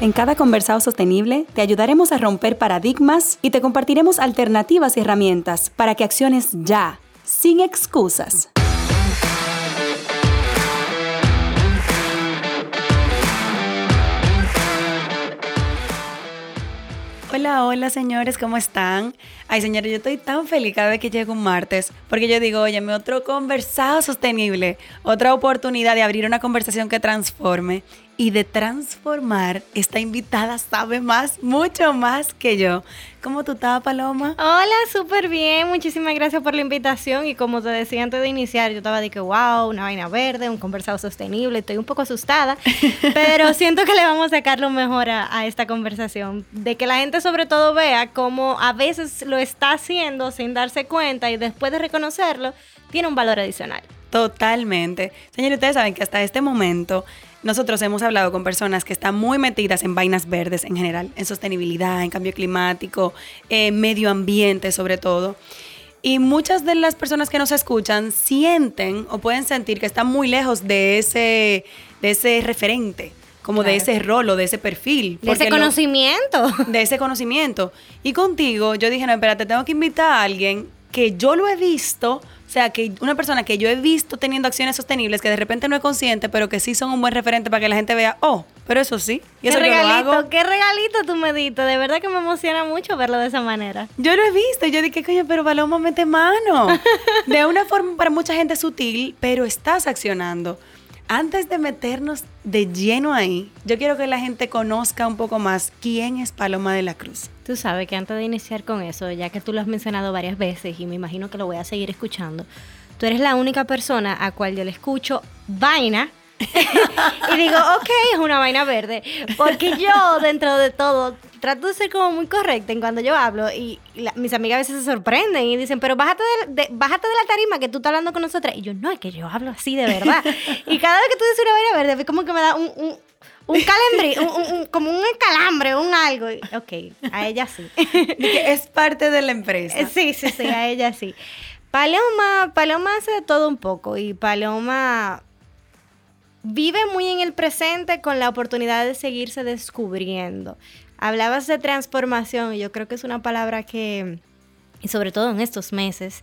En cada conversado sostenible te ayudaremos a romper paradigmas y te compartiremos alternativas y herramientas para que acciones ya, sin excusas. Hola, hola señores, ¿cómo están? Ay señores, yo estoy tan feliz cada vez que llega un martes, porque yo digo, oye, otro conversado sostenible, otra oportunidad de abrir una conversación que transforme y de transformar, esta invitada sabe más, mucho más que yo. ¿Cómo tú estás, Paloma? Hola, súper bien. Muchísimas gracias por la invitación. Y como te decía antes de iniciar, yo estaba de que, wow, una vaina verde, un conversado sostenible. Estoy un poco asustada, pero siento que le vamos a sacar lo mejor a, a esta conversación. De que la gente sobre todo vea cómo a veces lo está haciendo sin darse cuenta y después de reconocerlo, tiene un valor adicional. Totalmente. Señores, ustedes saben que hasta este momento nosotros hemos hablado con personas que están muy metidas en vainas verdes en general, en sostenibilidad, en cambio climático, en medio ambiente sobre todo. Y muchas de las personas que nos escuchan sienten o pueden sentir que están muy lejos de ese, de ese referente, como de ese rol o de ese perfil. De ese conocimiento. de ese conocimiento. Y contigo yo dije, no, espérate, tengo que invitar a alguien que yo lo he visto o sea, que una persona que yo he visto teniendo acciones sostenibles, que de repente no es consciente, pero que sí son un buen referente para que la gente vea, oh, pero eso sí. Y eso ¿Qué regalito, qué regalito tú me diste. De verdad que me emociona mucho verlo de esa manera. Yo lo he visto. Yo dije, coño, pero Paloma mete mano. de una forma para mucha gente sutil, pero estás accionando antes de meternos de lleno ahí, yo quiero que la gente conozca un poco más quién es Paloma de la Cruz. Tú sabes que antes de iniciar con eso, ya que tú lo has mencionado varias veces y me imagino que lo voy a seguir escuchando, tú eres la única persona a cual yo le escucho vaina y digo, ok, es una vaina verde. Porque yo, dentro de todo, trato de ser como muy correcta en cuando yo hablo y mis amigas a veces se sorprenden y dicen, pero bájate de, bájate de la tarima que tú estás hablando con nosotras. Y yo, no, es que yo hablo así de verdad. y cada vez que tú dices una vaina verde, es como que me da un, un un calambri, un, como un calambre, un algo. Ok, a ella sí. es parte de la empresa. Sí, sí, sí, a ella sí. Paloma, Paloma hace de todo un poco y Paloma vive muy en el presente con la oportunidad de seguirse descubriendo. Hablabas de transformación yo creo que es una palabra que, sobre todo en estos meses,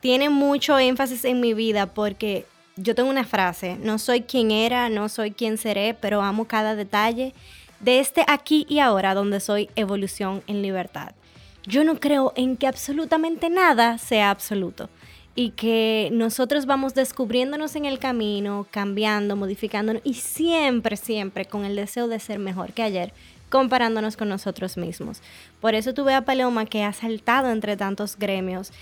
tiene mucho énfasis en mi vida porque yo tengo una frase, no soy quien era, no soy quien seré, pero amo cada detalle de este aquí y ahora donde soy evolución en libertad. Yo no creo en que absolutamente nada sea absoluto y que nosotros vamos descubriéndonos en el camino, cambiando, modificándonos y siempre, siempre con el deseo de ser mejor que ayer, comparándonos con nosotros mismos. Por eso tuve a Paloma que ha saltado entre tantos gremios,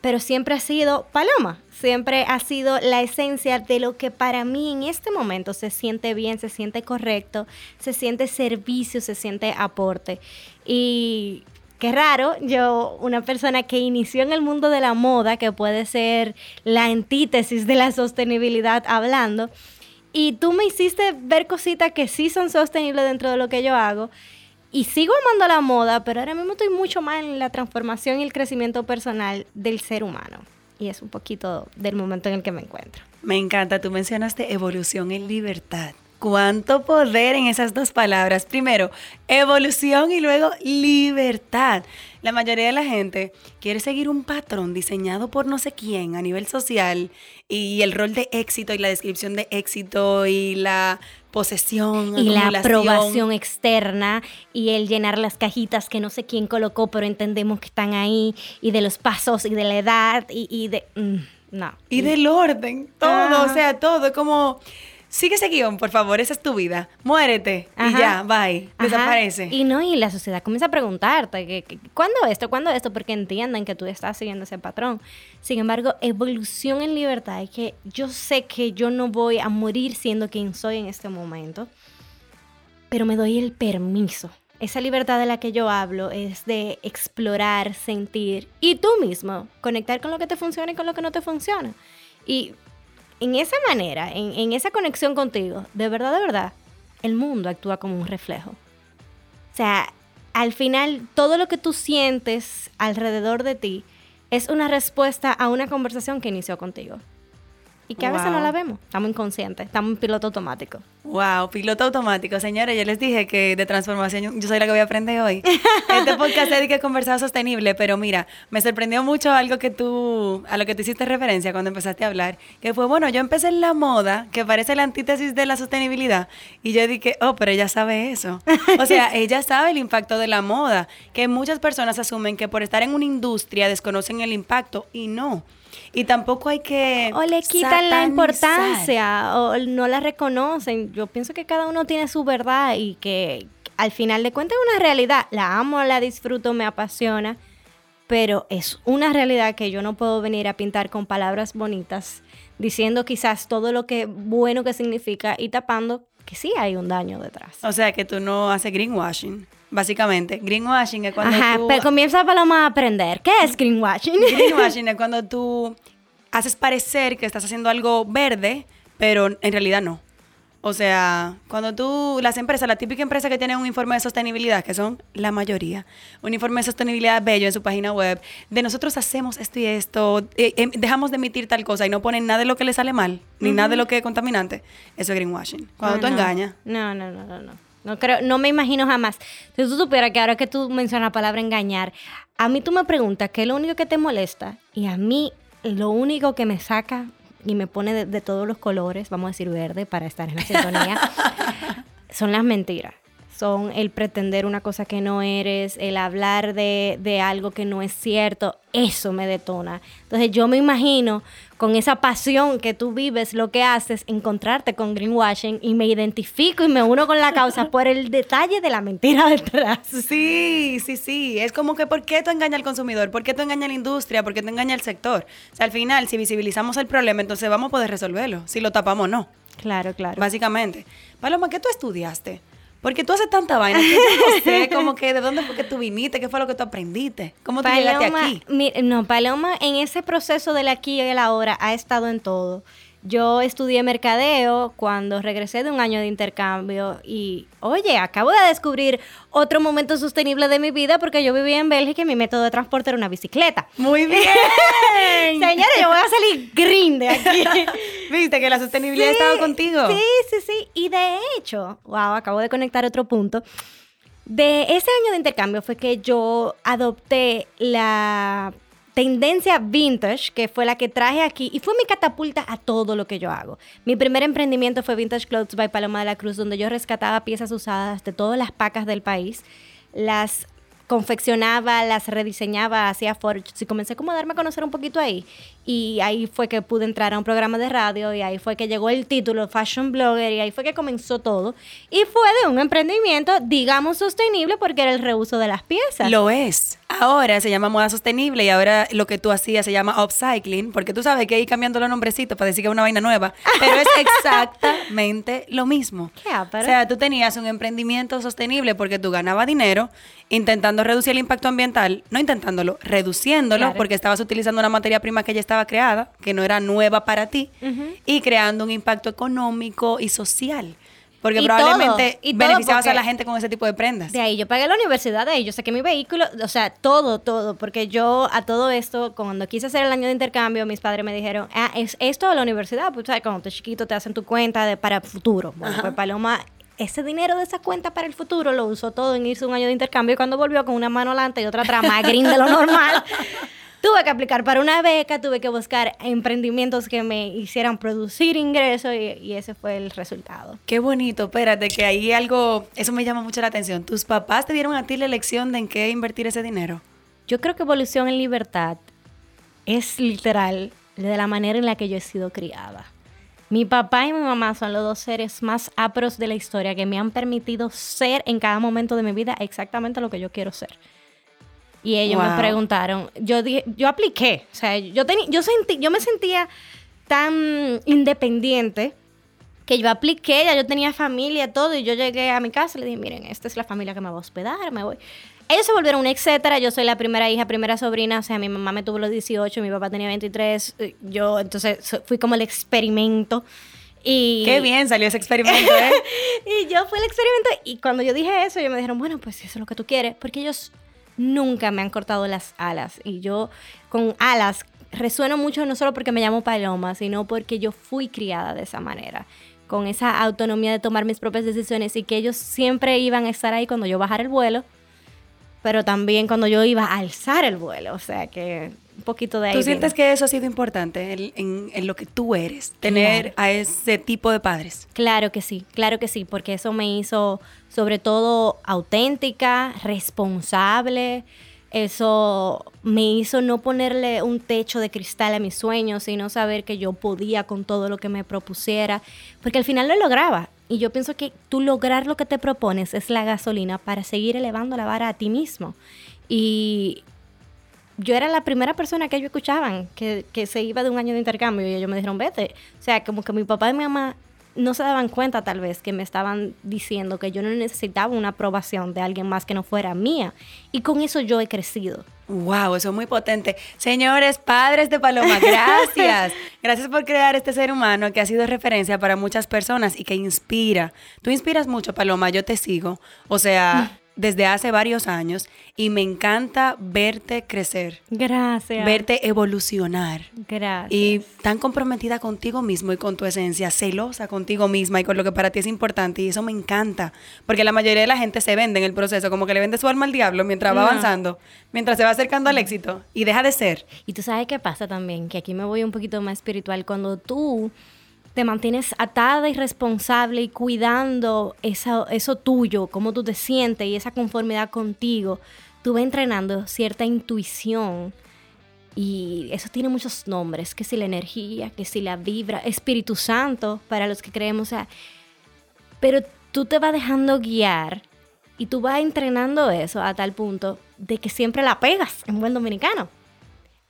pero siempre ha sido Paloma, siempre ha sido la esencia de lo que para mí en este momento se siente bien, se siente correcto, se siente servicio, se siente aporte. Y Qué raro, yo, una persona que inició en el mundo de la moda, que puede ser la antítesis de la sostenibilidad hablando, y tú me hiciste ver cositas que sí son sostenibles dentro de lo que yo hago, y sigo amando la moda, pero ahora mismo estoy mucho más en la transformación y el crecimiento personal del ser humano. Y es un poquito del momento en el que me encuentro. Me encanta, tú mencionaste evolución en libertad cuánto poder en esas dos palabras. Primero, evolución y luego libertad. La mayoría de la gente quiere seguir un patrón diseñado por no sé quién a nivel social y el rol de éxito y la descripción de éxito y la posesión y la aprobación externa y el llenar las cajitas que no sé quién colocó pero entendemos que están ahí y de los pasos y de la edad y, de mm, no y del orden todo o sea todo como Sigue ese guion, por favor, esa es tu vida. Muérete y ya, bye, desaparece. Y no, y la sociedad comienza a preguntarte, que, ¿cuándo esto? ¿Cuándo esto? Porque entienden que tú estás siguiendo ese patrón. Sin embargo, evolución en libertad es que yo sé que yo no voy a morir siendo quien soy en este momento, pero me doy el permiso esa libertad de la que yo hablo es de explorar, sentir y tú mismo conectar con lo que te funciona y con lo que no te funciona. Y en esa manera, en, en esa conexión contigo, de verdad, de verdad, el mundo actúa como un reflejo. O sea, al final, todo lo que tú sientes alrededor de ti es una respuesta a una conversación que inició contigo. Y que a veces no la vemos. Estamos inconscientes, estamos en piloto automático. Wow, piloto automático. Señores, yo les dije que de transformación yo soy la que voy a aprender hoy. este podcast es de que conversar sostenible, pero mira, me sorprendió mucho algo que tú, a lo que tú hiciste referencia cuando empezaste a hablar, que fue, bueno, yo empecé en la moda, que parece la antítesis de la sostenibilidad, y yo dije, oh, pero ella sabe eso. O sea, ella sabe el impacto de la moda, que muchas personas asumen que por estar en una industria desconocen el impacto, y no. Y tampoco hay que... O le quitan la importancia o no la reconocen. Yo pienso que cada uno tiene su verdad y que al final de cuentas es una realidad. La amo, la disfruto, me apasiona, pero es una realidad que yo no puedo venir a pintar con palabras bonitas, diciendo quizás todo lo que bueno que significa y tapando que sí hay un daño detrás. O sea, que tú no haces greenwashing. Básicamente, greenwashing es cuando Ajá, tú... pero comienza Paloma a aprender. ¿Qué es greenwashing? Greenwashing es cuando tú haces parecer que estás haciendo algo verde, pero en realidad no. O sea, cuando tú, las empresas, la típica empresa que tiene un informe de sostenibilidad, que son la mayoría, un informe de sostenibilidad bello en su página web, de nosotros hacemos esto y esto, eh, eh, dejamos de emitir tal cosa y no ponen nada de lo que le sale mal, ni nada de lo que es contaminante, eso es greenwashing. Cuando tú Ah, no. engañas. No, no, no, no, no. No creo, no me imagino jamás. Si tú supieras que ahora que tú mencionas la palabra engañar, a mí tú me preguntas qué es lo único que te molesta y a mí lo único que me saca y me pone de, de todos los colores, vamos a decir verde para estar en la sintonía, son las mentiras. Son el pretender una cosa que no eres, el hablar de, de algo que no es cierto, eso me detona. Entonces yo me imagino con esa pasión que tú vives, lo que haces, encontrarte con greenwashing y me identifico y me uno con la causa por el detalle de la mentira detrás. Sí, sí, sí. Es como que ¿por qué tú engañas al consumidor? ¿Por qué tú engañas a la industria? ¿Por qué tú engañas al sector? O sea, al final, si visibilizamos el problema, entonces vamos a poder resolverlo. Si lo tapamos, no. Claro, claro. Básicamente. Paloma, ¿qué tú estudiaste? Porque tú haces tanta vaina que yo no sé como que de dónde fue que tú viniste, qué fue lo que tú aprendiste, cómo tú llegaste aquí. mi- no, Paloma en ese proceso del aquí y el ahora ha estado en todo. Yo estudié mercadeo cuando regresé de un año de intercambio y, oye, acabo de descubrir otro momento sostenible de mi vida porque yo vivía en Bélgica y mi método de transporte era una bicicleta. Muy bien. Señores, yo voy a salir green de aquí. Viste que la sostenibilidad ha estado contigo. Sí, sí, sí. Y de hecho, wow, acabo de conectar otro punto. De ese año de intercambio fue que yo adopté la tendencia vintage, que fue la que traje aquí, y fue mi catapulta a todo lo que yo hago. Mi primer emprendimiento fue Vintage Clothes by Paloma de la Cruz, donde yo rescataba piezas usadas de todas las pacas del país, las confeccionaba, las rediseñaba, hacía forges y comencé como a darme a conocer un poquito ahí. Y ahí fue que pude entrar a un programa de radio y ahí fue que llegó el título Fashion Blogger y ahí fue que comenzó todo. Y fue de un emprendimiento, digamos, sostenible porque era el reuso de las piezas. Lo es. Ahora se llama moda sostenible y ahora lo que tú hacías se llama upcycling, porque tú sabes que hay cambiando los nombrecitos para decir que es una vaina nueva, pero es exactamente lo mismo. Qué ápero. O sea, tú tenías un emprendimiento sostenible porque tú ganabas dinero intentando reducir el impacto ambiental, no intentándolo, reduciéndolo Claro. porque estabas utilizando una materia prima que ya estaba creada, que no era nueva para ti, y creando un impacto económico y social. Porque Y probablemente todo, y todo beneficiabas a la gente con ese tipo de prendas. De ahí yo pagué la universidad, de ahí yo saqué mi vehículo, o sea, todo, todo, porque yo a todo esto, cuando quise hacer el año de intercambio, mis padres me dijeron, ah, es esto de la universidad, pues sabes, cuando tú chiquito te hacen tu cuenta de, para el futuro. Bueno, pues Paloma, ese dinero de esa cuenta para el futuro lo usó todo en irse un año de intercambio y cuando volvió con una mano adelante y otra atrás, más green de lo normal. Tuve que aplicar para una beca, tuve que buscar emprendimientos que me hicieran producir ingresos y, y ese fue el resultado. Qué bonito, espérate, que ahí algo, eso me llama mucho la atención. ¿Tus papás te dieron a ti la elección de en qué invertir ese dinero? Yo creo que evolución en libertad es literal de la manera en la que yo he sido criada. Mi papá y mi mamá son los dos seres más apros de la historia que me han permitido ser en cada momento de mi vida exactamente lo que yo quiero ser. Y ellos Wow. me preguntaron, yo dije, yo apliqué, o sea, yo tenía, yo sentí, yo me sentía tan independiente que yo apliqué, ya yo tenía familia, todo, y yo llegué a mi casa y le dije, miren, esta es la familia que me va a hospedar, me voy. Ellos se volvieron un etcétera, yo soy la primera hija, primera sobrina, o sea, mi mamá me tuvo los 18, mi papá tenía 23, eh, yo entonces fui como el experimento. Y, Qué bien salió ese experimento, ¿eh? y yo fui el experimento y cuando yo dije eso, ellos me dijeron, bueno, pues eso es lo que tú quieres, porque ellos nunca me han cortado las alas. Y yo con alas resueno mucho no solo porque me llamo Paloma, sino porque yo fui criada de esa manera. Con esa autonomía de tomar mis propias decisiones y que ellos siempre iban a estar ahí cuando yo bajara el vuelo, pero también cuando yo iba a alzar el vuelo, o sea que un poquito de ahí. ¿Tú sientes que eso ha sido importante en, en, lo que tú eres, tener a ese tipo de padres? Claro que sí, claro que sí, porque eso me hizo sobre todo auténtica, responsable, eso me hizo no ponerle un techo de cristal a mis sueños, sino saber que yo podía con todo lo que me propusiera, porque al final lo lograba. Y yo pienso que tú lograr lo que te propones es la gasolina para seguir elevando la vara a ti mismo. Y yo era la primera persona que ellos escuchaban que, que se iba de un año de intercambio y ellos me dijeron, vete. O sea, como que mi papá y mi mamá no se daban cuenta tal vez que me estaban diciendo que yo no necesitaba una aprobación de alguien más que no fuera mía. Y con eso yo he crecido. Wow, eso es muy potente. Señores, padres de Paloma, gracias. gracias por crear este ser humano que ha sido referencia para muchas personas y que inspira. Tú inspiras mucho, Paloma, yo te sigo. O sea, desde hace varios años y me encanta verte crecer. Gracias. Verte evolucionar. Gracias. Y tan comprometida contigo mismo y con tu esencia, celosa contigo misma y con lo que para ti es importante. Y eso me encanta. Porque la mayoría de la gente se vende en el proceso, como que le vende su alma al diablo mientras va avanzando, mientras se va acercando al éxito y deja de ser. Y tú sabes qué pasa también, que aquí me voy un poquito más espiritual. Cuando tú te mantienes atada y responsable y cuidando eso, eso tuyo, cómo tú te sientes y esa conformidad contigo, tú vas entrenando cierta intuición y eso tiene muchos nombres, que si la energía, que si la vibra, Espíritu Santo, para los que creemos, o sea, pero tú te vas dejando guiar y tú vas entrenando eso a tal punto de que siempre la pegas en buen dominicano.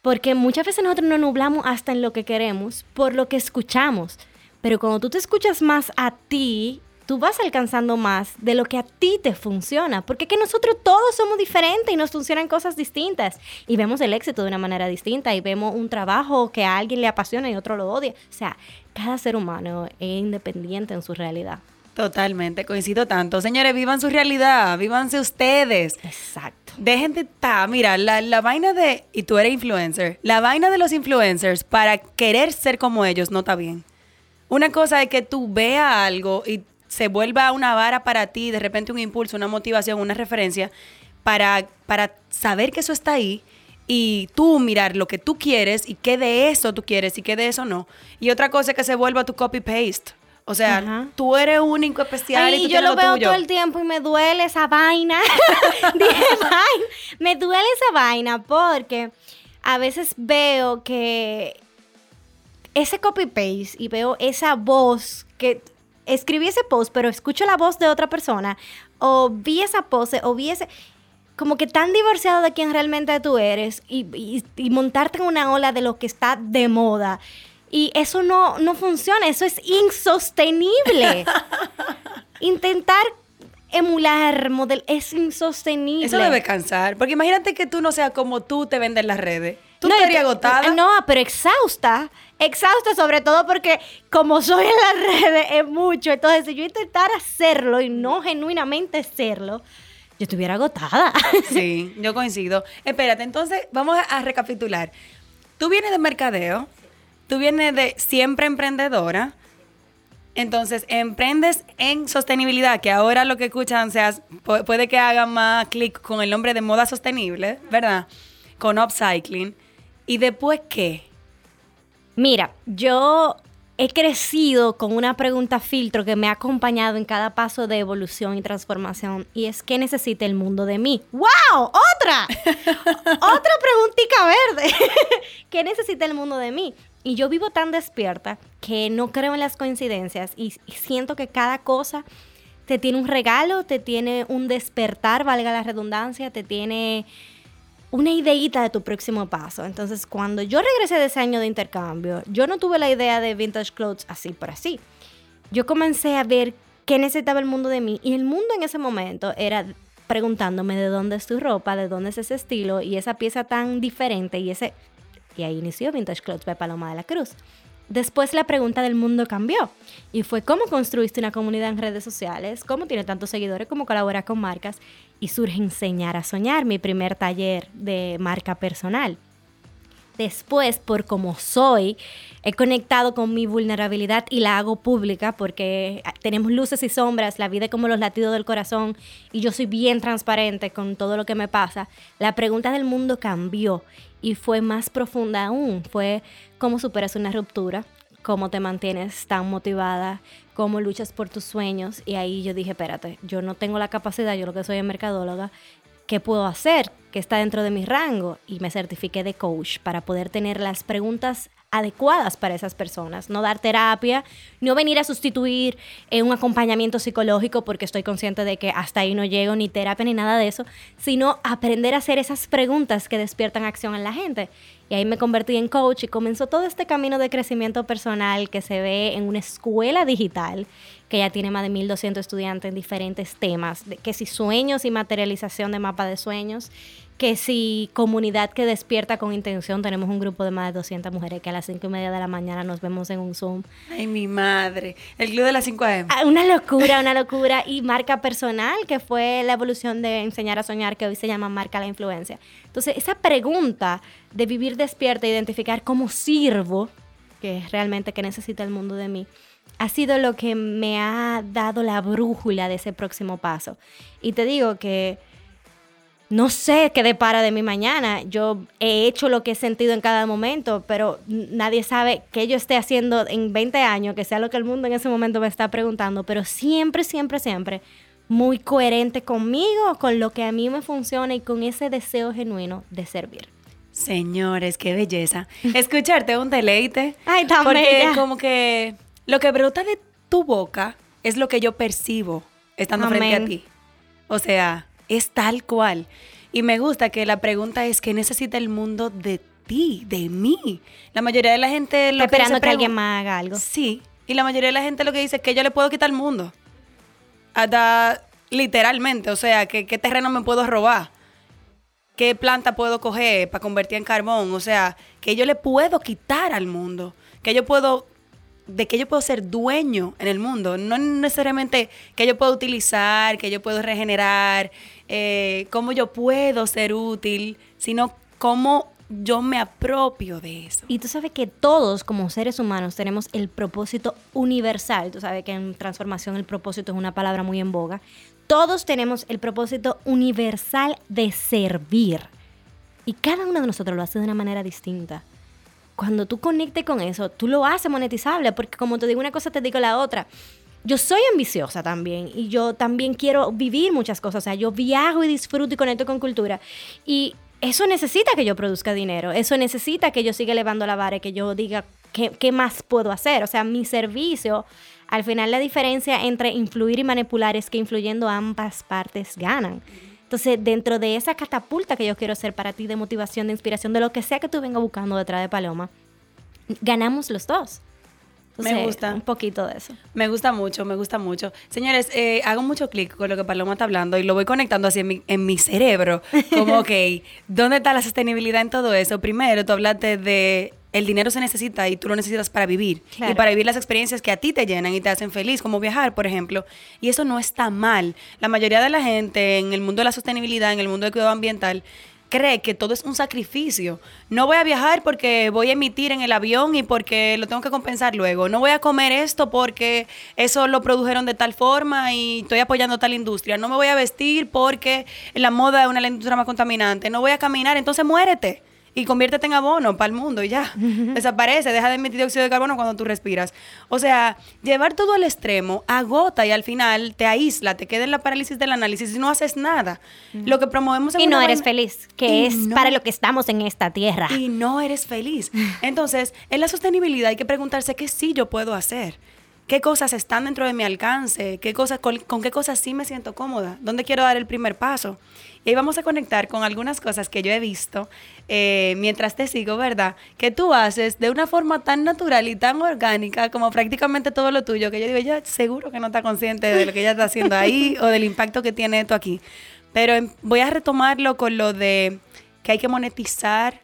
Porque muchas veces nosotros nos nublamos hasta en lo que queremos por lo que escuchamos. Pero cuando tú te escuchas más a ti, tú vas alcanzando más de lo que a ti te funciona. Porque que nosotros todos somos diferentes y nos funcionan cosas distintas. Y vemos el éxito de una manera distinta y vemos un trabajo que a alguien le apasiona y otro lo odia. O sea, cada ser humano es independiente en su realidad. Totalmente, coincido tanto. Señores, vivan su realidad, vívanse ustedes. Exacto. Dejen de estar, mira, la, la, vaina de, y tú eres influencer, la vaina de los influencers para querer ser como ellos no está bien. Una cosa es que tú veas algo y se vuelva una vara para ti, de repente un impulso, una motivación, una referencia, para, para saber que eso está ahí y tú mirar lo que tú quieres y qué de eso tú quieres y qué de eso no. Y otra cosa es que se vuelva tu copy-paste. O sea, Ajá. tú eres único, especial. Ay, y tú yo lo, lo veo tuyo. todo el tiempo y me duele esa vaina. Dije, vaina. Me duele esa vaina porque a veces veo que ese copy-paste y veo esa voz que escribí ese post, pero escucho la voz de otra persona, o vi esa pose, o vi ese como que tan divorciado de quien realmente tú eres y, y, y, montarte en una ola de lo que está de moda. Y eso no, no funciona, eso es insostenible. Intentar emular model es insostenible. Eso debe cansar, porque imagínate que tú no seas como tú te vendes en las redes. Tú no, estarías agotada. No, pero exhausta. Exhausta sobre todo porque como soy en las redes es mucho. Entonces, si yo intentara hacerlo y no genuinamente serlo, yo estuviera agotada. Sí, yo coincido. Espérate, entonces vamos a, recapitular. Tú vienes de mercadeo, tú vienes de siempre emprendedora. Entonces, emprendes en sostenibilidad, que ahora lo que escuchan sea, puede que hagan más clic con el nombre de moda sostenible, ¿verdad? Con upcycling. ¿Y después qué? Mira, yo he crecido con una pregunta filtro que me ha acompañado en cada paso de evolución y transformación y es ¿qué necesita el mundo de mí? ¡Wow! ¡Otra! ¡Otra preguntita verde! ¿Qué necesita el mundo de mí? Y yo vivo tan despierta que no creo en las coincidencias y siento que cada cosa te tiene un regalo, te tiene un despertar, valga la redundancia, te tiene una ideita de tu próximo paso. Entonces, cuando yo regresé de ese año de intercambio, yo no tuve la idea de vintage clothes así por así. yo comencé a ver qué necesitaba el mundo de mí. Y el mundo en ese momento era preguntándome de dónde es tu ropa, de dónde es ese estilo y esa pieza tan diferente y ese... Y ahí inició Vintage Clothes by Paloma de la Cruz. Después la pregunta del mundo cambió y fue cómo construiste una comunidad en redes sociales, cómo tiene tantos seguidores, cómo colabora con marcas y surge enseñar a soñar, mi primer taller de marca personal. Después, por como soy, he conectado con mi vulnerabilidad y la hago pública porque tenemos luces y sombras, la vida es como los latidos del corazón y yo soy bien transparente con todo lo que me pasa. La pregunta del mundo cambió y fue más profunda aún. Fue cómo superas una ruptura, cómo te mantienes tan motivada, cómo luchas por tus sueños. Y ahí yo dije, espérate, yo no tengo la capacidad, yo lo que soy es mercadóloga, ¿qué puedo hacer? que está dentro de mi rango y me certifiqué de coach para poder tener las preguntas adecuadas para esas personas, no dar terapia, no venir a sustituir eh, un acompañamiento psicológico porque estoy consciente de que hasta ahí no llego ni terapia ni nada de eso, sino aprender a hacer esas preguntas que despiertan acción en la gente. Y ahí me convertí en coach y comenzó todo este camino de crecimiento personal que se ve en una escuela digital que ya tiene más de 1.200 estudiantes en diferentes temas, de que si sueños y materialización de mapa de sueños, que si comunidad que despierta con intención, tenemos un grupo de más de 200 mujeres que a las 5 y media de la mañana nos vemos en un Zoom. Ay, mi madre. El club de las 5 AM. Ah, una locura, una locura. Y marca personal, que fue la evolución de enseñar a soñar, que hoy se llama marca la influencia. Entonces, esa pregunta de vivir despierta, identificar cómo sirvo, que es realmente que necesita el mundo de mí, ha sido lo que me ha dado la brújula de ese próximo paso. Y te digo que no sé qué depara de mi mañana. Yo he hecho lo que he sentido en cada momento, pero nadie sabe qué yo esté haciendo en 20 años, que sea lo que el mundo en ese momento me está preguntando, pero siempre, siempre, siempre muy coherente conmigo, con lo que a mí me funciona y con ese deseo genuino de servir. Señores, qué belleza. Escucharte un deleite. Ay, tan Porque como que lo que brota de tu boca es lo que yo percibo estando frente a ti. O sea, es tal cual. Y me gusta que la pregunta es, ¿qué necesita el mundo de ti, de mí? La mayoría de la gente... Lo Está esperando que, alguien más haga algo. Sí. Y la mayoría de la gente lo que dice es que yo le puedo quitar el mundo. Hasta literalmente. O sea, ¿qué, qué terreno me puedo robar? ¿Qué planta puedo coger para convertir en carbón? O sea, que yo le puedo quitar al mundo. Que yo puedo de que yo puedo ser dueño en el mundo, no necesariamente que yo puedo utilizar, que yo puedo regenerar, eh, cómo yo puedo ser útil, sino cómo yo me apropio de eso. Y tú sabes que todos como seres humanos tenemos el propósito universal. Tú sabes que en transformación el propósito es una palabra muy en boga. Todos tenemos el propósito universal de servir. Y cada uno de nosotros lo hace de una manera distinta. Cuando tú conectes con eso, tú lo haces monetizable, porque como te digo una cosa, te digo la otra yo soy ambiciosa también y yo también quiero vivir muchas cosas. O sea, yo viajo y disfruto y conecto con cultura. Y eso necesita que yo produzca dinero. Eso necesita que yo siga elevando la vara que yo diga qué, qué más puedo hacer. O sea, mi servicio, al final la diferencia entre influir y manipular es que influyendo ambas partes ganan. Entonces, dentro de esa catapulta que yo quiero hacer para ti de motivación, de inspiración, de lo que sea que tú vengas buscando detrás de Paloma, ganamos los dos me gusta. Un poquito de eso. Me gusta mucho, me gusta mucho. Señores, eh, hago mucho clic con lo que Paloma está hablando y lo voy conectando así en mi, en mi cerebro. Como, ok, ¿dónde está la sostenibilidad en todo eso? Primero, tú hablaste de el dinero se necesita y tú lo necesitas para vivir. Y para vivir las experiencias que a ti te llenan y te hacen feliz, como viajar, por ejemplo. Y eso no está mal. La mayoría de la gente en el mundo de la sostenibilidad, en el mundo del cuidado ambiental, cree que todo es un sacrificio. No voy a viajar porque voy a emitir en el avión y porque lo tengo que compensar luego. No voy a comer esto porque eso lo produjeron de tal forma y estoy apoyando tal industria. No me voy a vestir porque la moda es una industrias más contaminantes. No voy a caminar, entonces muérete y conviértete en abono para el mundo y ya. Desaparece, deja de emitir dióxido de carbono cuando tú respiras. O sea, llevar todo al extremo agota y al final te aísla, te queda en la parálisis del análisis y no haces nada. Lo que promovemos Y no eres feliz, que es para lo que estamos en esta tierra. Y no eres feliz. Entonces, en la sostenibilidad hay que preguntarse qué sí yo puedo hacer qué cosas están dentro de mi alcance, qué cosas, con, qué cosas sí me siento cómoda, dónde quiero dar el primer paso. Y vamos a conectar con algunas cosas que yo he visto eh, mientras te sigo, ¿verdad? Que tú haces de una forma tan natural y tan orgánica como prácticamente todo lo tuyo, que yo digo, ya seguro que no está consciente de lo que ella está haciendo ahí o del impacto que tiene esto aquí. Pero em, voy a retomarlo con lo de que hay que monetizar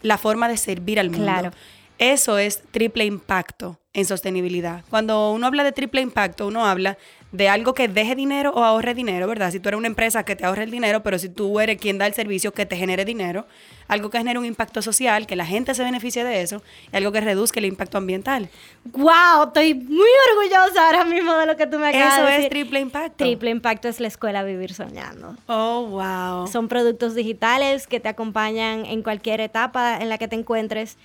la forma de servir al mundo. Claro. Eso es triple impacto en sostenibilidad. Cuando uno habla de triple impacto, uno habla de algo que deje dinero o ahorre dinero, ¿verdad? Si tú eres una empresa que te ahorre el dinero, pero si tú eres quien da el servicio que te genere dinero, algo que genere un impacto social, que la gente se beneficie de eso, y algo que reduzca el impacto ambiental. ¡Wow! Estoy muy orgullosa ahora mismo de lo que tú me acabas Eso de es decir. triple impacto. Triple impacto es la escuela Vivir Soñando. Oh, wow. Son productos digitales que te acompañan en cualquier etapa en la que te encuentres.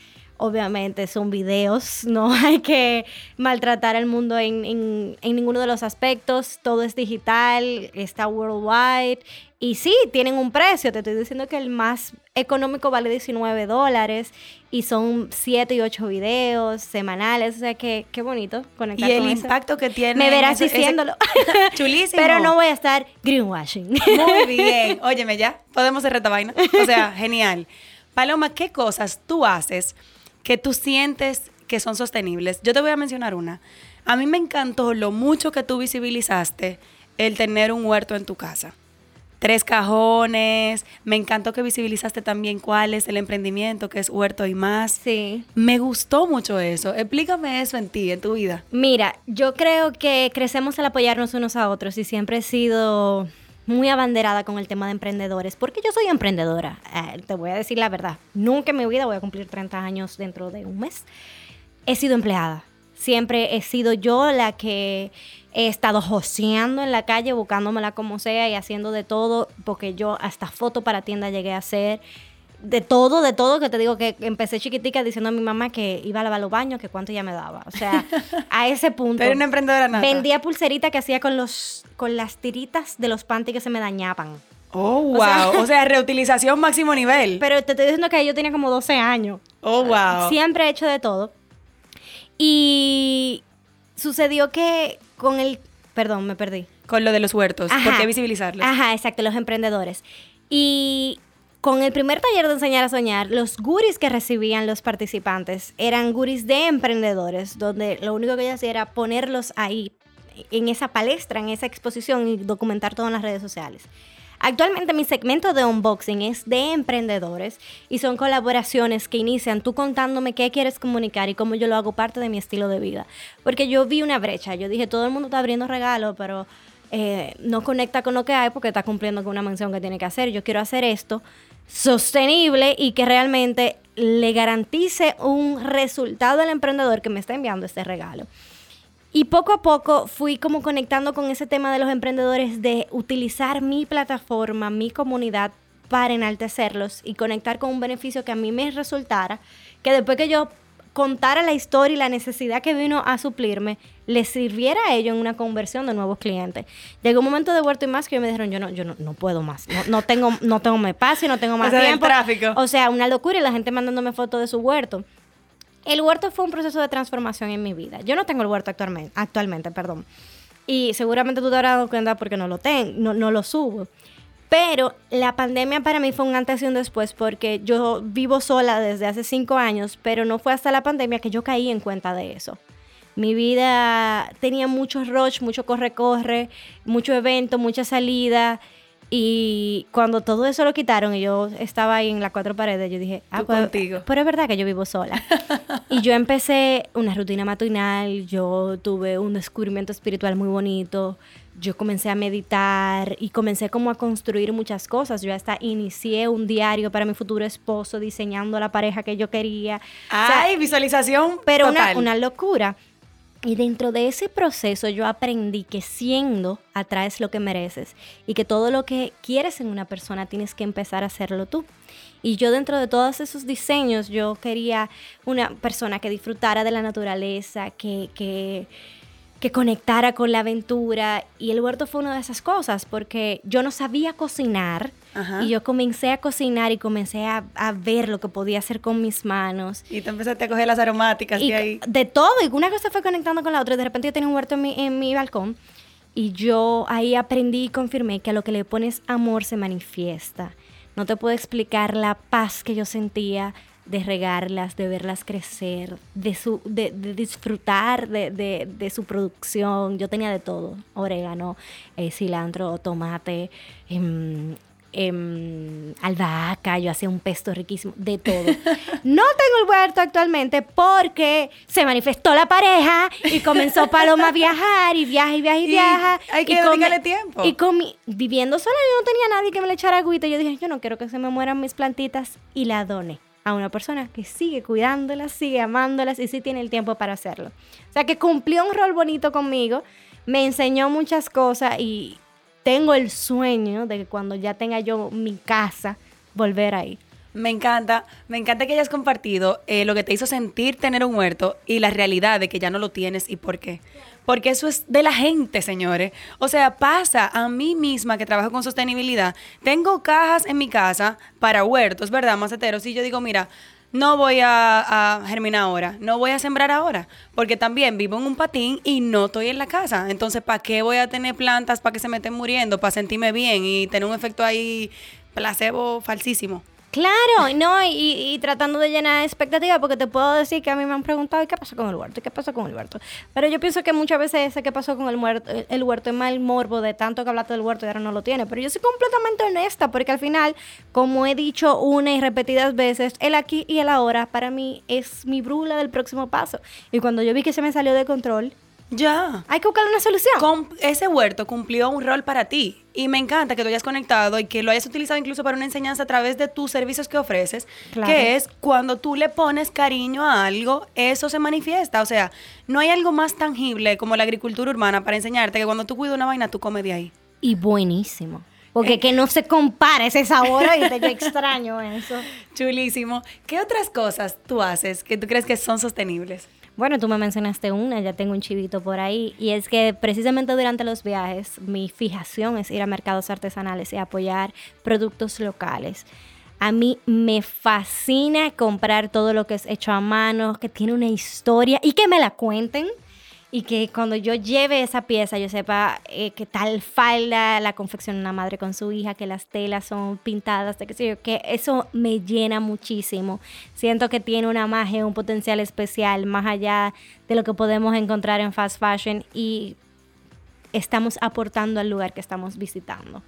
Obviamente son videos, no hay que maltratar al mundo en, en- en ninguno de los aspectos. Todo es digital, está worldwide. Y sí, tienen un precio. Te estoy diciendo que el más económico vale 19 dólares y son 7 y 8 videos semanales. O sea que qué bonito conectar y el con eso. impacto que tiene. Me verás ese- diciéndolo. Chulísimo. Pero no voy a estar greenwashing. Muy bien. Óyeme ya, podemos hacer esta vaina. O sea, genial. Paloma, ¿qué cosas tú haces que tú sientes que son sostenibles? Yo te voy a mencionar una. A mí me encantó lo mucho que tú visibilizaste el tener un huerto en tu casa. Tres cajones. Me encantó que visibilizaste también cuál es el emprendimiento, que es huerto y más. sí. Me gustó mucho eso. Explícame eso en ti, en tu vida. Mira, yo creo que crecemos al apoyarnos unos a otros y siempre he sido muy abanderada con el tema de emprendedores, porque yo soy emprendedora, eh, te voy a decir la verdad, nunca en mi vida voy a cumplir 30 años dentro de un mes, he sido empleada, siempre he sido yo la que he estado joseando en la calle, buscándomela como sea y haciendo de todo, porque yo hasta foto para tienda llegué a hacer, de todo, de todo, que te digo que empecé chiquitica diciendo a mi mamá que iba a lavar los baños, que cuánto ella me daba. O sea, a ese punto. Pero una emprendedora nata. Vendía pulserita que hacía con los con las tiritas de los panties que se me dañaban. Oh, wow. sea- O sea, reutilización máximo nivel. Pero te estoy diciendo que yo tenía como 12 años. oh, wow. Siempre he hecho de todo. Y sucedió que con el... Perdón, me perdí. Con lo de los huertos. Ajá. ¿Por qué visibilizarlos? Ajá, exacto, los emprendedores. Y con el primer taller de enseñar a soñar, los guris que recibían los participantes eran guris de emprendedores, donde lo único que yo hacía era ponerlos ahí, en esa palestra, en esa exposición y documentar todo en las redes sociales. Actualmente mi segmento de unboxing es de emprendedores y son colaboraciones que inician tú contándome qué quieres comunicar y cómo yo lo hago parte de mi estilo de vida. Porque yo vi una brecha, yo dije, todo el mundo está abriendo regalos, pero eh, no conecta con lo que hay porque está cumpliendo con una mención que tiene que hacer. Yo quiero hacer esto sostenible y que realmente le garantice un resultado al emprendedor que me está enviando este regalo. Y poco a poco fui como conectando con ese tema de los emprendedores de utilizar mi plataforma, mi comunidad para enaltecerlos y conectar con un beneficio que a mí me resultara, que después que yo contara la historia y la necesidad que vino a suplirme, les sirviera a ellos en una conversión de nuevos clientes. Llegó un momento de Huerto y más que me dijeron, yo no, yo no, no puedo más, no, no tengo, no tengo más espacio, no tengo más sea, tiempo. tráfico. O sea, una locura y la gente mandándome fotos de su huerto. El huerto fue un proceso de transformación en mi vida. Yo no tengo el huerto actualmente, actualmente perdón. Y seguramente tú te habrás dado cuenta porque no lo tengo, no, no lo subo. Pero la pandemia para mí fue un antes y un después porque yo vivo sola desde hace cinco años, pero no fue hasta la pandemia que yo caí en cuenta de eso. Mi vida tenía mucho rush, mucho corre-corre, mucho evento, mucha salida. Y cuando todo eso lo quitaron y yo estaba ahí en las cuatro paredes, yo dije, ah, pues, contigo. pero es verdad que yo vivo sola. y yo empecé una rutina matinal, yo tuve un descubrimiento espiritual muy bonito, yo comencé a meditar y comencé como a construir muchas cosas. Yo hasta inicié un diario para mi futuro esposo, diseñando la pareja que yo quería. O sea, Ay, visualización. pero una, total. una locura. Y dentro de ese proceso yo aprendí que siendo atraes lo que mereces y que todo lo que quieres en una persona tienes que empezar a hacerlo tú. Y yo dentro de todos esos diseños yo quería una persona que disfrutara de la naturaleza, que, que, que conectara con la aventura. Y el huerto fue una de esas cosas porque yo no sabía cocinar Ajá. y yo comencé a cocinar y comencé a, a ver lo que podía hacer con mis manos. Y tú empezaste a coger las aromáticas Y de ahí. de todo, y una cosa fue conectando con la otra. De repente yo tenía un huerto en mi, en mi balcón. Y yo ahí aprendí y confirmé que a lo que le pones amor se manifiesta. No te puedo explicar la paz que yo sentía de regarlas, de verlas crecer, de, su, de, disfrutar de, su producción. Yo tenía de todo, orégano, eh, cilantro, tomate, em, eh, albahaca, yo hacía un pesto riquísimo, de todo. No tengo el huerto actualmente porque se manifestó la pareja y comenzó Paloma a viajar y viaja y viaja y, viaja. Hay que dedicarle tiempo. Y con viviendo sola yo no tenía nadie que me le echara agüita. Yo dije, yo no quiero que se me mueran mis plantitas y la doné a una persona que sigue cuidándolas, sigue amándolas y sí tiene el tiempo para hacerlo. O sea que cumplió un rol bonito conmigo, me enseñó muchas cosas y, tengo el sueño de que cuando ya tenga yo mi casa, volver ahí. Me encanta, me encanta que hayas compartido eh, lo que te hizo sentir tener un huerto y la realidad de que ya no lo tienes y por qué. Porque eso es de la gente, señores. O sea, pasa a mí misma que trabajo con sostenibilidad. Tengo cajas en mi casa para huertos, ¿verdad? Maceteros. Y yo digo, mira, no voy a, germinar ahora, no voy a sembrar ahora, porque también vivo en un patín y no estoy en la casa. Entonces, ¿para qué voy a tener plantas para que se me muriendo, para sentirme bien y tener un efecto ahí placebo falsísimo? Claro, no, y, tratando de llenar expectativas, porque te puedo decir que a mí me han preguntado, ¿y qué pasó con el huerto? ¿Y qué pasó con el huerto? Pero yo pienso que muchas veces ese que pasó con el, huerto, el huerto es mal morbo de tanto que hablaste del huerto y ahora no lo tiene. Pero yo soy completamente honesta, porque al final, como he dicho una y repetidas veces, el aquí y el ahora para mí es mi brula del próximo paso. Y cuando yo vi que se me salió de control, ya. Hay que buscar una solución. ese huerto cumplió un rol para ti. Y me encanta que tú hayas conectado y que lo hayas utilizado incluso para una enseñanza a través de tus servicios que ofreces. Que es cuando tú le pones cariño a algo, eso se manifiesta. O sea, no hay algo más tangible como la agricultura urbana para enseñarte que cuando tú cuidas una vaina, tú comes de ahí. Y buenísimo. Porque eh. que no se compara ese sabor y te extraño eso. Chulísimo. ¿Qué otras cosas tú haces que tú crees que son sostenibles? Bueno, tú me mencionaste una, ya tengo un chivito por ahí, y es que precisamente durante los viajes mi fijación es ir a mercados artesanales y apoyar productos locales. A mí me fascina comprar todo lo que es hecho a mano, que tiene una historia y que me la cuenten y que cuando yo lleve esa pieza yo sepa eh, que tal falda la confecciona una madre con su hija, que las telas son pintadas, qué sé yo, que eso me llena muchísimo. Siento que tiene una magia, un potencial especial más allá de lo que podemos encontrar en fast fashion y estamos aportando al lugar que estamos visitando.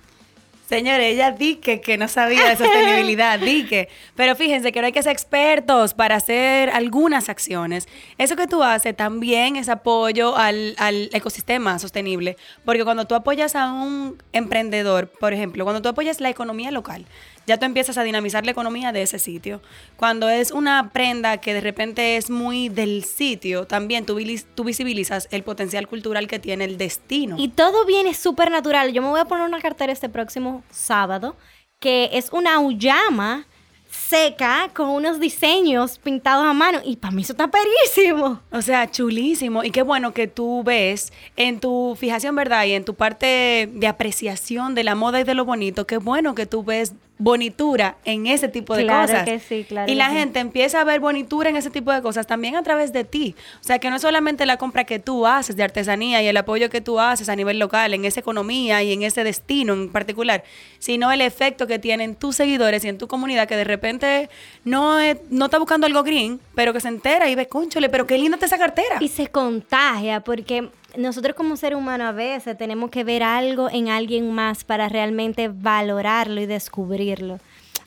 Señores, ella dique que no sabía de sostenibilidad, dique. Pero fíjense que no hay que ser expertos para hacer algunas acciones. Eso que tú haces también es apoyo al, al ecosistema sostenible. Porque cuando tú apoyas a un emprendedor, por ejemplo, cuando tú apoyas la economía local, ya tú empiezas a dinamizar la economía de ese sitio. Cuando es una prenda que de repente es muy del sitio, también tú, tú visibilizas el potencial cultural que tiene el destino. Y todo viene súper natural. Yo me voy a poner una cartera este próximo sábado que es una uyama seca con unos diseños pintados a mano. Y para mí eso está perísimo. O sea, chulísimo. Y qué bueno que tú ves en tu fijación, ¿verdad? Y en tu parte de apreciación de la moda y de lo bonito, qué bueno que tú ves bonitura en ese tipo de claro cosas. Que sí, claro y la gente empieza a ver bonitura en ese tipo de cosas también a través de ti. O sea, que no es solamente la compra que tú haces de artesanía y el apoyo que tú haces a nivel local, en esa economía y en ese destino en particular, sino el efecto que tienen tus seguidores y en tu comunidad que de repente no, no está buscando algo green, pero que se entera y ve, conchole, pero qué linda está esa cartera. Y se contagia porque nosotros como ser humano a veces tenemos que ver algo en alguien más para realmente valorarlo y descubrirlo.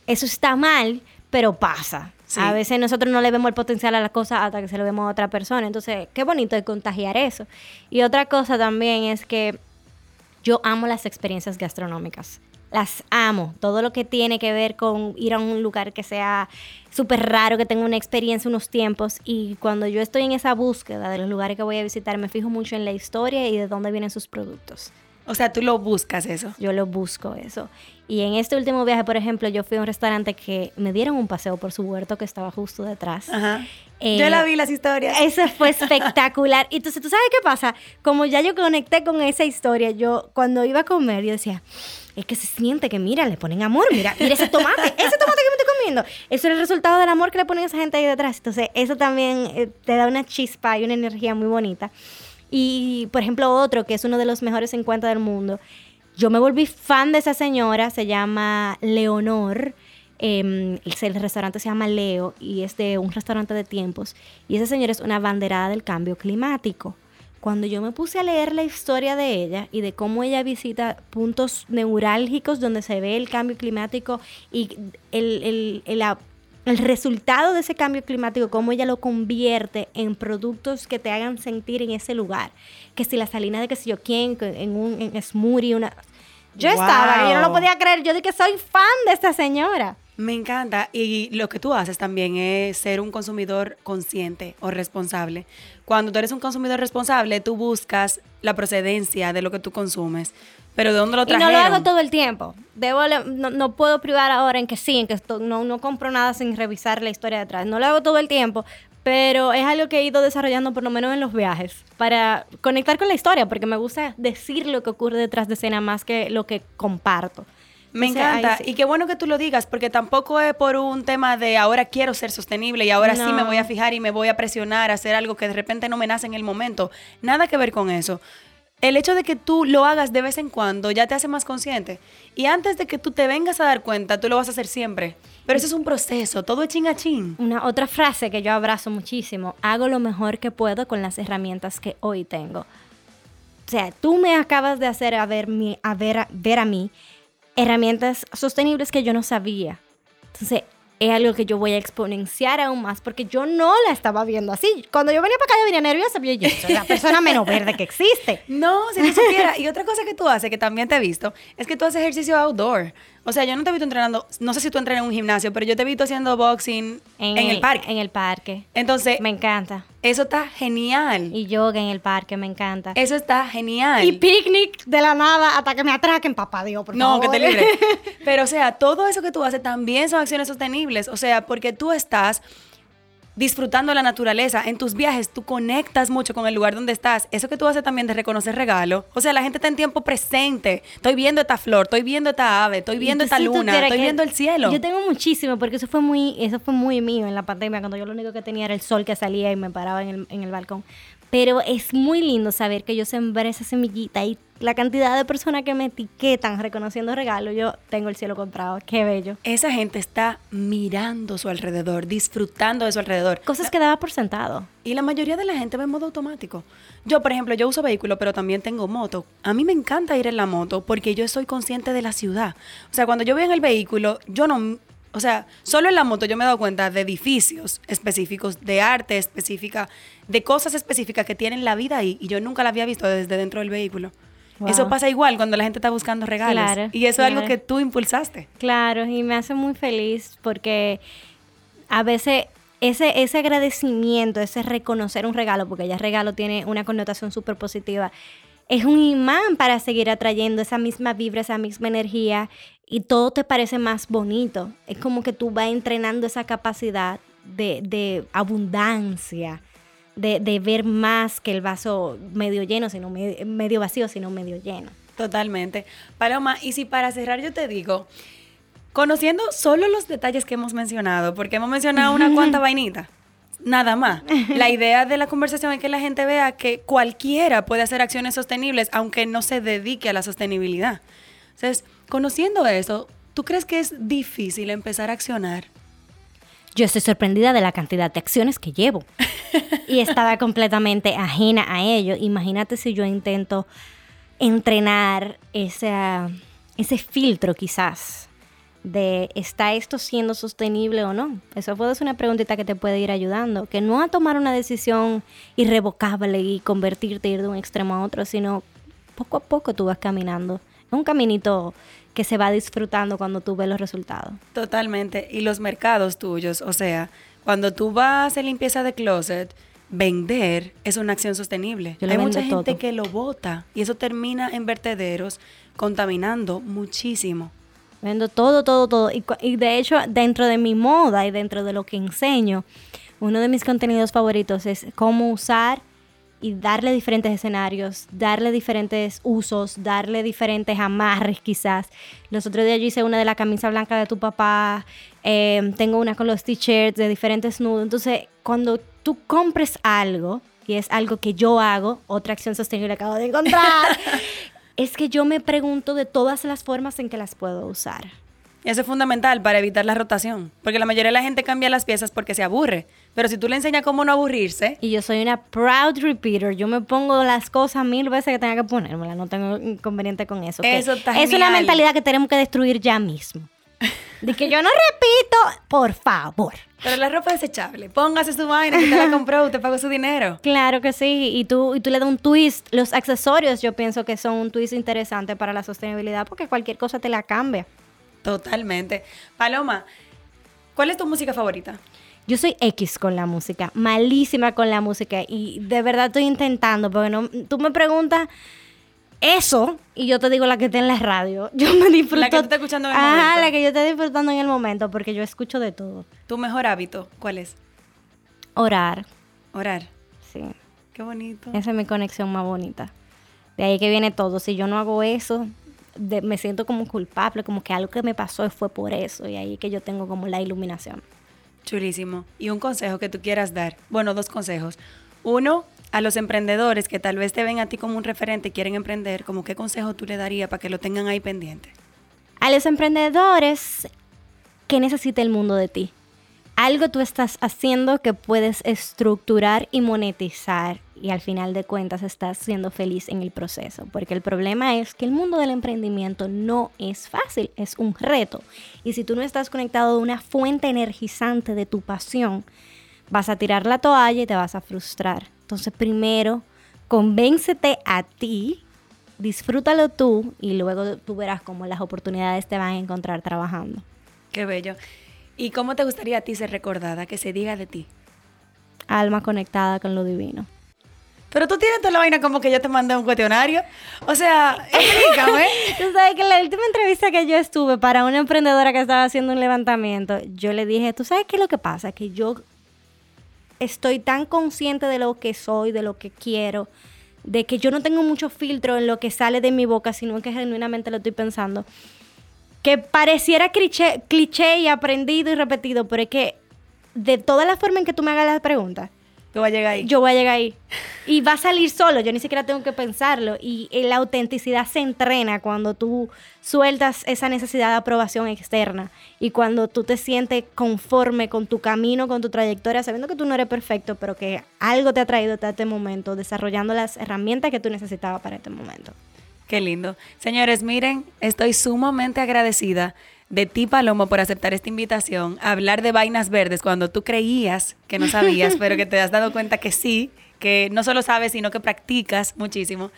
Eso está mal, pero pasa. A veces nosotros no le vemos el potencial a la cosa hasta que se lo vemos a otra persona. Entonces, qué bonito de contagiar eso. Y otra cosa también es que yo amo las experiencias gastronómicas las amo. Todo lo que tiene que ver con ir a un lugar que sea súper raro, que tenga una experiencia, unos tiempos. Y cuando yo estoy en esa búsqueda de los lugares que voy a visitar, me fijo mucho en la historia y de dónde vienen sus productos. O sea, tú lo buscas eso. Yo lo busco eso. Y en este último viaje, por ejemplo, yo fui a un restaurante que me dieron un paseo por su huerto que estaba justo detrás. Ajá. Eh, yo la vi las historias. Eso fue espectacular. y entonces, ¿tú sabes qué pasa? Como ya yo conecté con esa historia, yo cuando iba a comer, yo decía, es que se siente que, mira, le ponen amor, mira, mira ese tomate, ese tomate que me estoy comiendo. Eso es el resultado del amor que le ponen a esa gente ahí detrás. Entonces, eso también eh, te da una chispa y una energía muy bonita. Y, por ejemplo, otro que es uno de los mejores en cuenta del mundo, yo me volví fan de esa señora, se llama Leonor. Em, el restaurante se llama Leo y es de un restaurante de tiempos. Y esa señora es una banderada del cambio climático. Cuando yo me puse a leer la historia de ella y de cómo ella visita puntos neurálgicos donde se ve el cambio climático y el, el resultado de ese cambio climático, cómo ella lo convierte en productos que te hagan sentir en ese lugar. Que si la salina de que sé yo quién, en un en smoothie, una... Yo estaba, yo no lo podía creer, yo dije que soy fan de esta señora. Me encanta. Y lo que tú haces también es ser un consumidor consciente o responsable. Cuando tú eres un consumidor responsable, tú buscas la procedencia de lo que tú consumes. Pero ¿de dónde lo trajeron? Y no lo hago todo el tiempo. Debo, no, puedo privar ahora en que sí, en que no, no compro nada sin revisar la historia detrás. No lo hago todo el tiempo, pero es algo que he ido desarrollando por lo menos en los viajes para conectar con la historia, porque me gusta decir lo que ocurre detrás de escena más que lo que comparto. Me encanta. Y qué bueno que tú lo digas, porque tampoco es por un tema de ahora quiero ser sostenible y ahora sí me voy a fijar y me voy a presionar a hacer algo que de repente no me nace en el momento. Nada que ver con eso. El hecho de que tú lo hagas de vez en cuando ya te hace más consciente. Y antes de que tú te vengas a dar cuenta, tú lo vas a hacer siempre. Pero eso es un proceso, todo es chin a chin. Una otra frase que yo abrazo muchísimo, hago lo mejor que puedo con las herramientas que hoy tengo. O sea, tú me acabas de hacer a ver, a ver, ver a mí herramientas sostenibles que yo no sabía. Entonces, es algo que yo voy a exponenciar aún más porque yo no la estaba viendo así. Cuando yo venía para acá, yo venía nerviosa, yo, soy la persona menos verde que existe. No, si no supiera. Y otra cosa que tú haces, que también te he visto, es que tú haces ejercicio outdoor. O sea, yo no te he visto entrenando, no sé si tú entrenas en un gimnasio, pero yo te he visto haciendo boxing en, el, parque. En el parque. Entonces, me encanta. Eso está genial. Y yoga en el parque, me encanta. Eso está genial. Y picnic de la nada hasta que me atraquen, papá Dios, por no, favor. que te libre. pero, o sea, todo eso que tú haces también son acciones sostenibles. O sea, porque tú estás disfrutando la naturaleza. En tus viajes tú conectas mucho con el lugar donde estás. Eso que tú haces también de reconocer regalo. O sea, la gente está en tiempo presente. Estoy viendo esta flor, estoy viendo esta ave, estoy viendo esta luna, estoy viendo el cielo. Yo tengo muchísimo porque eso fue muy eso fue muy mío en la pandemia cuando yo lo único que tenía era el sol que salía y me paraba en el, en el balcón. Pero es muy lindo saber que yo sembré esa semillita y la cantidad de personas que me etiquetan reconociendo regalos, yo tengo el cielo comprado. Qué bello. Esa gente está mirando su alrededor, disfrutando de su alrededor. Cosas que daba por sentado. Y la mayoría de la gente va en modo automático. Yo, por ejemplo, yo uso vehículo, pero también tengo moto. A mí me encanta ir en la moto porque yo soy consciente de la ciudad. O sea, cuando yo voy en el vehículo, yo no o sea, solo en la moto yo me he dado cuenta de edificios específicos, de arte específica, de cosas específicas que tienen la vida ahí y yo nunca la había visto desde dentro del vehículo. Eso pasa igual cuando la gente está buscando regalos. y eso es algo que tú impulsaste. Claro, y me hace muy feliz porque a veces ese, ese agradecimiento, ese reconocer un regalo, porque ya regalo tiene una connotación súper positiva, es un imán para seguir atrayendo esa misma vibra, esa misma energía y todo te parece más bonito. Es como que tú vas entrenando esa capacidad de, abundancia, de, ver más que el vaso medio lleno, sino medio, vacío, sino medio lleno. Totalmente. Paloma, y si para cerrar yo te digo, conociendo solo los detalles que hemos mencionado, porque hemos mencionado una cuanta vainita, nada más. La idea de la conversación es que la gente vea que cualquiera puede hacer acciones sostenibles, aunque no se dedique a la sostenibilidad. Entonces, conociendo eso, ¿tú crees que es difícil empezar a accionar? Yo estoy sorprendida de la cantidad de acciones que llevo. y estaba completamente ajena a ello. Imagínate si yo intento entrenar ese, ese filtro quizás de ¿está esto siendo sostenible o no? Eso puede ser una preguntita que te puede ir ayudando, que no a tomar una decisión irrevocable y convertirte ir de un extremo a otro, sino poco a poco tú vas caminando. Un caminito que se va disfrutando cuando tú ves los resultados. Totalmente. Y los mercados tuyos, o sea, cuando tú vas a limpieza de closet, vender es una acción sostenible. Hay mucha gente que lo bota y eso termina en vertederos contaminando muchísimo. Vendo todo, todo, todo. Y, de hecho, dentro de mi moda y dentro de lo que enseño, uno de mis contenidos favoritos es cómo usar y darle diferentes escenarios, darle diferentes usos, darle diferentes amarres quizás. Los otros días yo hice una de la camisa blanca de tu papá, eh, tengo una con los t-shirts de diferentes nudos. Entonces, cuando tú compres algo, y es algo que yo hago, otra acción sostenible acabo de encontrar, es que yo me pregunto de todas las formas en que las puedo usar. Eso es fundamental para evitar la rotación, porque la mayoría de la gente cambia las piezas porque se aburre. Pero si tú le enseñas cómo no aburrirse, Y yo soy una proud repeater. Yo me pongo las cosas mil veces que tenga que ponérmelas. No tengo inconveniente con eso. Eso está Es una mentalidad que tenemos que destruir ya mismo. De que yo no repito, por favor. pero la ropa es desechable. Póngase su vaina, que te la compró, usted pagó su dinero. Claro que sí. Y tú, y tú le das un twist. Los accesorios yo pienso que son un twist interesante para la sostenibilidad porque cualquier cosa te la cambia. Totalmente. Paloma, ¿cuál es tu música favorita? Yo soy X con la música, malísima con la música y de verdad estoy intentando porque no, tú me preguntas eso y yo te digo la que está en la radio. Yo me disfruto. La que tú estás escuchando en el Ajá, momento. la que yo estoy disfrutando en el momento porque yo escucho de todo. ¿Tu mejor hábito cuál es? Orar, Orar. sí. Qué bonito. Esa es mi conexión más bonita. De ahí que viene todo. Si yo no hago eso, de- me siento como culpable, como que algo que me pasó fue por eso. Y ahí que yo tengo como la iluminación. Chulísimo. Y un consejo que tú quieras dar. Bueno, dos consejos. Uno, a los emprendedores que tal vez te ven a ti como un referente y quieren emprender, como qué consejo tú le darías para que lo tengan ahí pendiente. A los emprendedores, ¿qué necesita el mundo de ti? Algo tú estás haciendo que puedes estructurar y monetizar y al final de cuentas estás siendo feliz en el proceso. Porque el problema es que el mundo del emprendimiento no es fácil, es un reto. Y si tú no estás conectado a una fuente energizante de tu pasión, vas a tirar la toalla y te vas a frustrar. Entonces primero, convéncete a ti disfrútalo tú y luego tú verás cómo las oportunidades te van a encontrar trabajando. Qué bello. ¿Y cómo te gustaría a ti ser recordada, que se diga de ti? Alma conectada con lo divino. Pero tú tienes toda la vaina como que yo te mandé un cuestionario. O sea, explícame. Tú sabes que en la última entrevista que yo estuve para una emprendedora que estaba haciendo un levantamiento, yo le dije, tú sabes qué es lo que pasa, que yo estoy tan consciente de lo que soy, de lo que quiero, de que yo no tengo mucho filtro en lo que sale de mi boca, sino que genuinamente lo estoy pensando. Que pareciera cliché, cliché y aprendido y repetido, pero es que de toda la forma en que tú me hagas las preguntas, Tú vas a llegar ahí. yo voy a llegar ahí. Y va a salir solo, yo ni siquiera tengo que pensarlo. Y eh, la autenticidad se entrena cuando tú sueltas esa necesidad de aprobación externa y cuando tú te sientes conforme con tu camino, con tu trayectoria, sabiendo que tú no eres perfecto, pero que algo te ha traído hasta este momento, desarrollando las herramientas que tú necesitabas para este momento. Qué lindo. Señores, miren, estoy sumamente agradecida de ti, Paloma, por aceptar esta invitación a hablar de vainas verdes cuando tú creías que no sabías, pero que te has dado cuenta que sí, que no solo sabes, sino que practicas muchísimo.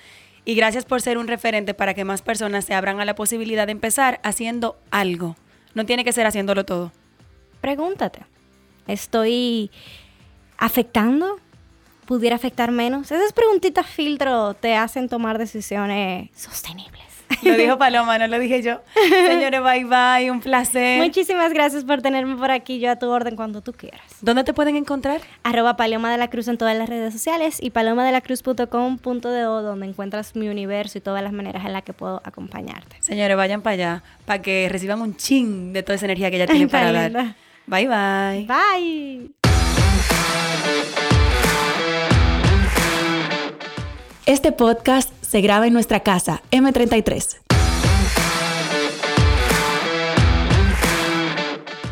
Y gracias por ser un referente para que más personas se abran a la posibilidad de empezar haciendo algo. No tiene que ser haciéndolo todo. Pregúntate, ¿estoy afectando? ¿Pudiera afectar menos? Esas preguntitas filtro te hacen tomar decisiones sostenibles. Lo dijo Paloma, no lo dije yo. Señores, bye bye, un placer. Muchísimas gracias por tenerme por aquí, yo a tu orden cuando tú quieras. ¿Dónde te pueden encontrar? Arroba Paloma de la Cruz en todas las redes sociales y palomadelacruz.com.do donde encuentras mi universo y todas las maneras en las que puedo acompañarte. Señores, vayan para allá para que reciban un chin de toda esa energía que ella tiene para dar. Bye bye. Bye. Este podcast se graba en nuestra casa, M33.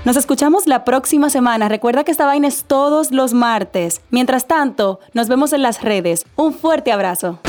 Nos escuchamos la próxima semana. Recuerda que esta vaina es todos los martes. Mientras tanto, nos vemos en las redes. Un fuerte abrazo.